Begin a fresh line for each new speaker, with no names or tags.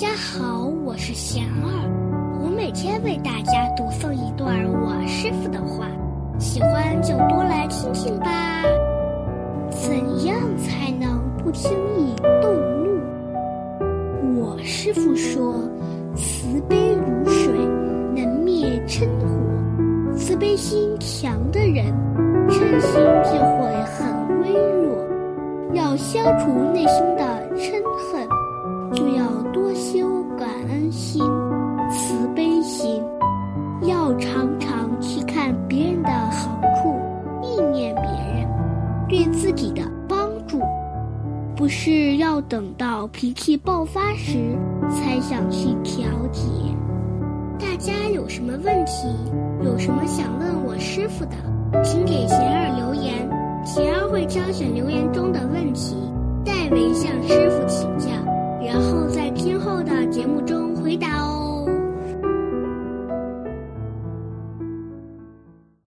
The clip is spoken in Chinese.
大家好，我是贤儿，我每天为大家读诵一段我师傅的话，喜欢就多来听听吧。怎样才能不轻易动怒？我师傅说，慈悲如水，能灭嗔火。慈悲心强的人，嗔心就会很微弱。要消除内心的。多修感恩心、慈悲心，要常常去看别人的好处，意念别人对自己的帮助，不是要等到脾气爆发时才想去调节。大家有什么问题，有什么想问我师傅的，请给贤儿留言，贤儿会挑选留言中的问题，代为向师节目中回答哦。